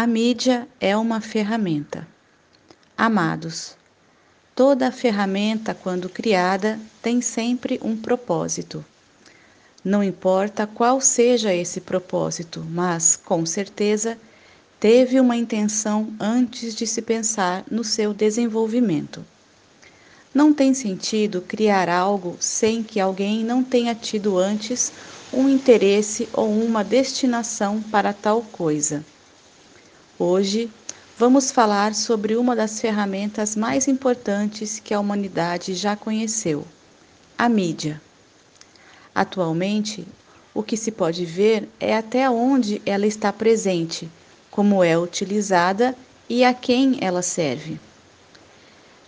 A mídia é uma ferramenta. Amados, toda ferramenta, quando criada, tem sempre um propósito. Não importa qual seja esse propósito, mas, com certeza, teve uma intenção antes de se pensar no seu desenvolvimento. Não tem sentido criar algo sem que alguém não tenha tido antes um interesse ou uma destinação para tal coisa. Hoje, vamos falar sobre uma das ferramentas mais importantes que a humanidade já conheceu: a mídia. Atualmente, o que se pode ver é até onde ela está presente, como é utilizada e a quem ela serve.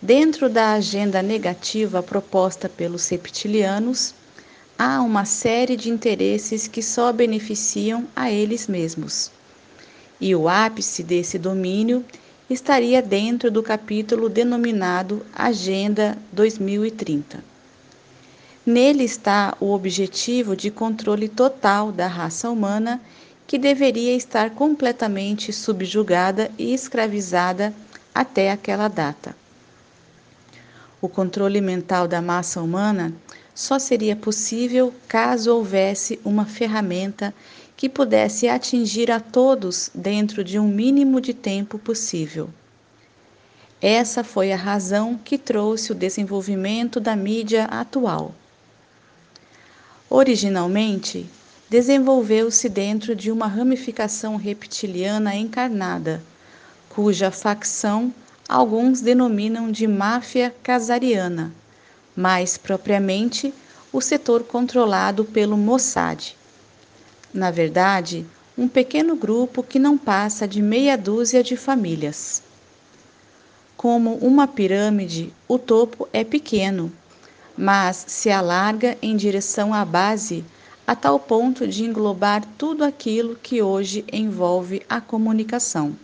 Dentro da agenda negativa proposta pelos reptilianos, há uma série de interesses que só beneficiam a eles mesmos. E o ápice desse domínio estaria dentro do capítulo denominado Agenda 2030. Nele está o objetivo de controle total da raça humana, que deveria estar completamente subjugada e escravizada até aquela data. O controle mental da massa humana só seria possível caso houvesse uma ferramenta que pudesse atingir a todos dentro de um mínimo de tempo possível. Essa foi a razão que trouxe o desenvolvimento da mídia atual. Originalmente, desenvolveu-se dentro de uma ramificação reptiliana encarnada, cuja facção alguns denominam de máfia casariana, mais propriamente o setor controlado pelo Mossad. Na verdade, um pequeno grupo que não passa de meia dúzia de famílias. Como uma pirâmide, o topo é pequeno, mas se alarga em direção à base a tal ponto de englobar tudo aquilo que hoje envolve a comunicação.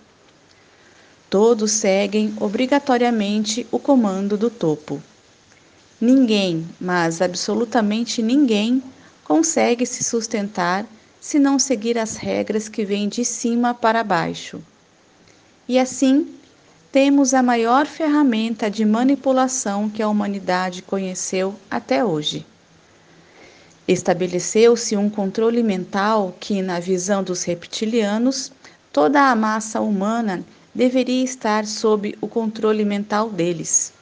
Todos seguem obrigatoriamente o comando do topo. Ninguém, mas absolutamente ninguém, consegue se sustentar se não seguir as regras que vêm de cima para baixo. E assim, temos a maior ferramenta de manipulação que a humanidade conheceu até hoje. Estabeleceu-se um controle mental que, na visão dos reptilianos, toda a massa humana deveria estar sob o controle mental deles.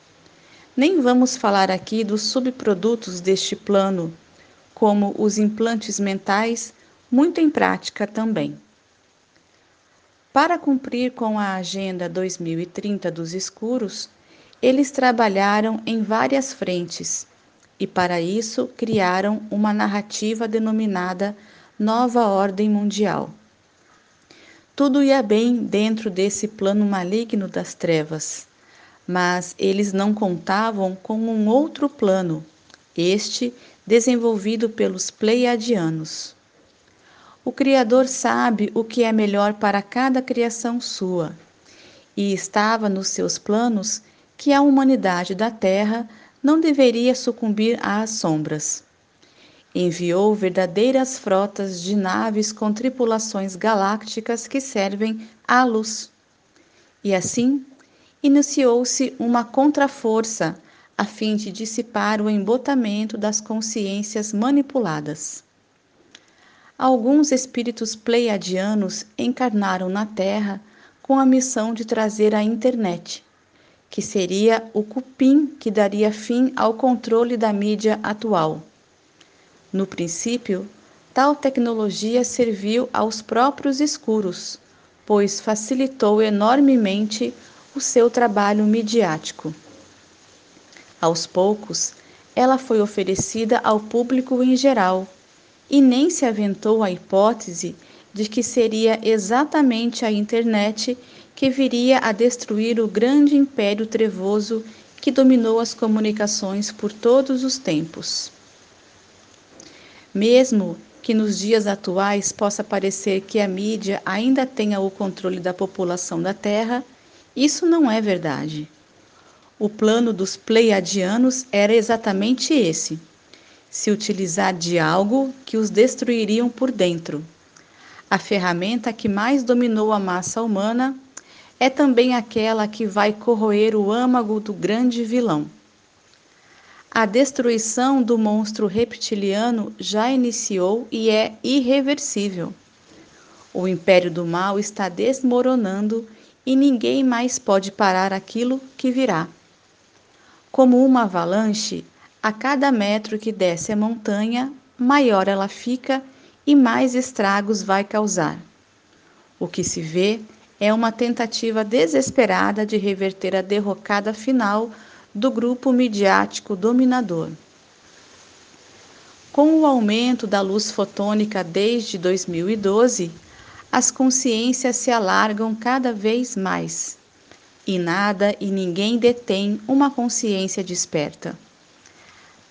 Nem vamos falar aqui dos subprodutos deste plano, como os implantes mentais muito em prática também. Para cumprir com a Agenda 2030 dos Escuros, eles trabalharam em várias frentes e, para isso, criaram uma narrativa denominada Nova Ordem Mundial. Tudo ia bem dentro desse plano maligno das trevas, mas eles não contavam com um outro plano, este desenvolvido pelos Pleiadianos. O Criador sabe o que é melhor para cada criação sua, e estava nos seus planos que a humanidade da Terra não deveria sucumbir às sombras. Enviou verdadeiras frotas de naves com tripulações galácticas que servem à luz. E assim, iniciou-se uma contraforça a fim de dissipar o embotamento das consciências manipuladas. Alguns espíritos pleiadianos encarnaram na Terra com a missão de trazer a internet, que seria o cupim que daria fim ao controle da mídia atual. No princípio, tal tecnologia serviu aos próprios escuros, pois facilitou enormemente o seu trabalho midiático. Aos poucos, ela foi oferecida ao público em geral e nem se aventou a hipótese de que seria exatamente a internet que viria a destruir o grande império trevoso que dominou as comunicações por todos os tempos. Mesmo que nos dias atuais possa parecer que a mídia ainda tenha o controle da população da Terra, isso não é verdade. O plano dos pleiadianos era exatamente esse se utilizar de algo que os destruiriam por dentro. A ferramenta que mais dominou a massa humana é também aquela que vai corroer o âmago do grande vilão. A destruição do monstro reptiliano já iniciou e é irreversível. O império do mal está desmoronando e ninguém mais pode parar aquilo que virá. Como uma avalanche, a cada metro que desce a montanha, maior ela fica e mais estragos vai causar. O que se vê é uma tentativa desesperada de reverter a derrocada final do grupo midiático dominador. Com o aumento da luz fotônica desde 2012, as consciências se alargam cada vez mais. E nada e ninguém detém uma consciência desperta.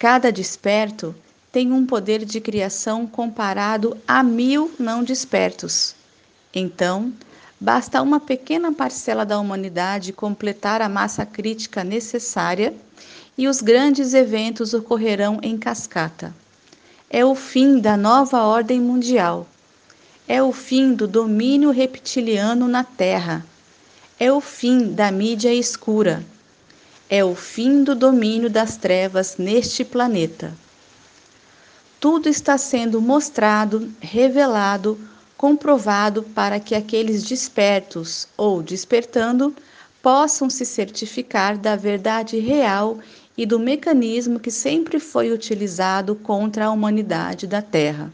Cada desperto tem um poder de criação comparado a mil não despertos. Então, Basta uma pequena parcela da humanidade completar a massa crítica necessária e os grandes eventos ocorrerão em cascata. É o fim da nova ordem mundial. É o fim do domínio reptiliano na Terra. É o fim da mídia escura. É o fim do domínio das trevas neste planeta. Tudo está sendo mostrado, revelado, comprovado para que aqueles despertos ou despertando possam se certificar da verdade real e do mecanismo que sempre foi utilizado contra a humanidade da Terra.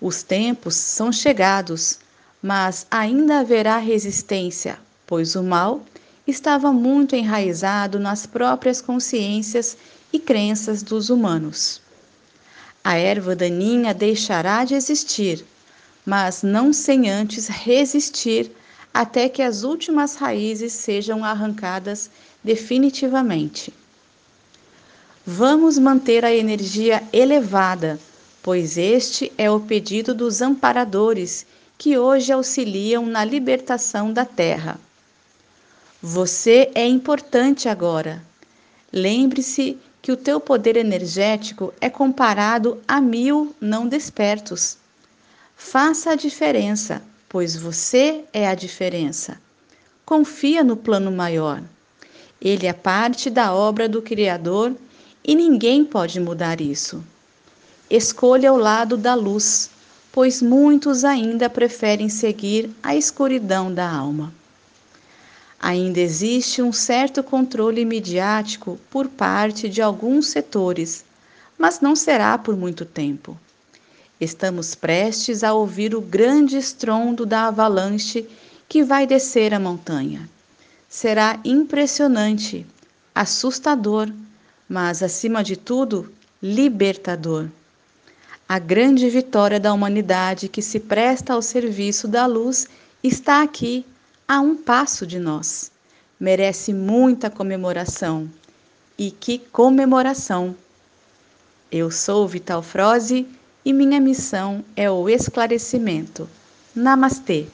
Os tempos são chegados, mas ainda haverá resistência, pois o mal estava muito enraizado nas próprias consciências e crenças dos humanos. A erva daninha deixará de existir mas não sem antes resistir até que as últimas raízes sejam arrancadas definitivamente. Vamos manter a energia elevada, pois este é o pedido dos amparadores que hoje auxiliam na libertação da Terra. Você é importante agora. Lembre-se que o teu poder energético é comparado a mil não despertos. Faça a diferença, pois você é a diferença. Confia no plano maior. Ele é parte da obra do Criador e ninguém pode mudar isso. Escolha o lado da luz, pois muitos ainda preferem seguir a escuridão da alma. Ainda existe um certo controle midiático por parte de alguns setores, mas não será por muito tempo. Estamos prestes a ouvir o grande estrondo da avalanche que vai descer a montanha. Será impressionante, assustador, mas acima de tudo, libertador. A grande vitória da humanidade que se presta ao serviço da luz está aqui, a um passo de nós. Merece muita comemoração. E que comemoração! Eu sou Vital Froze e minha missão é o esclarecimento. Namastê!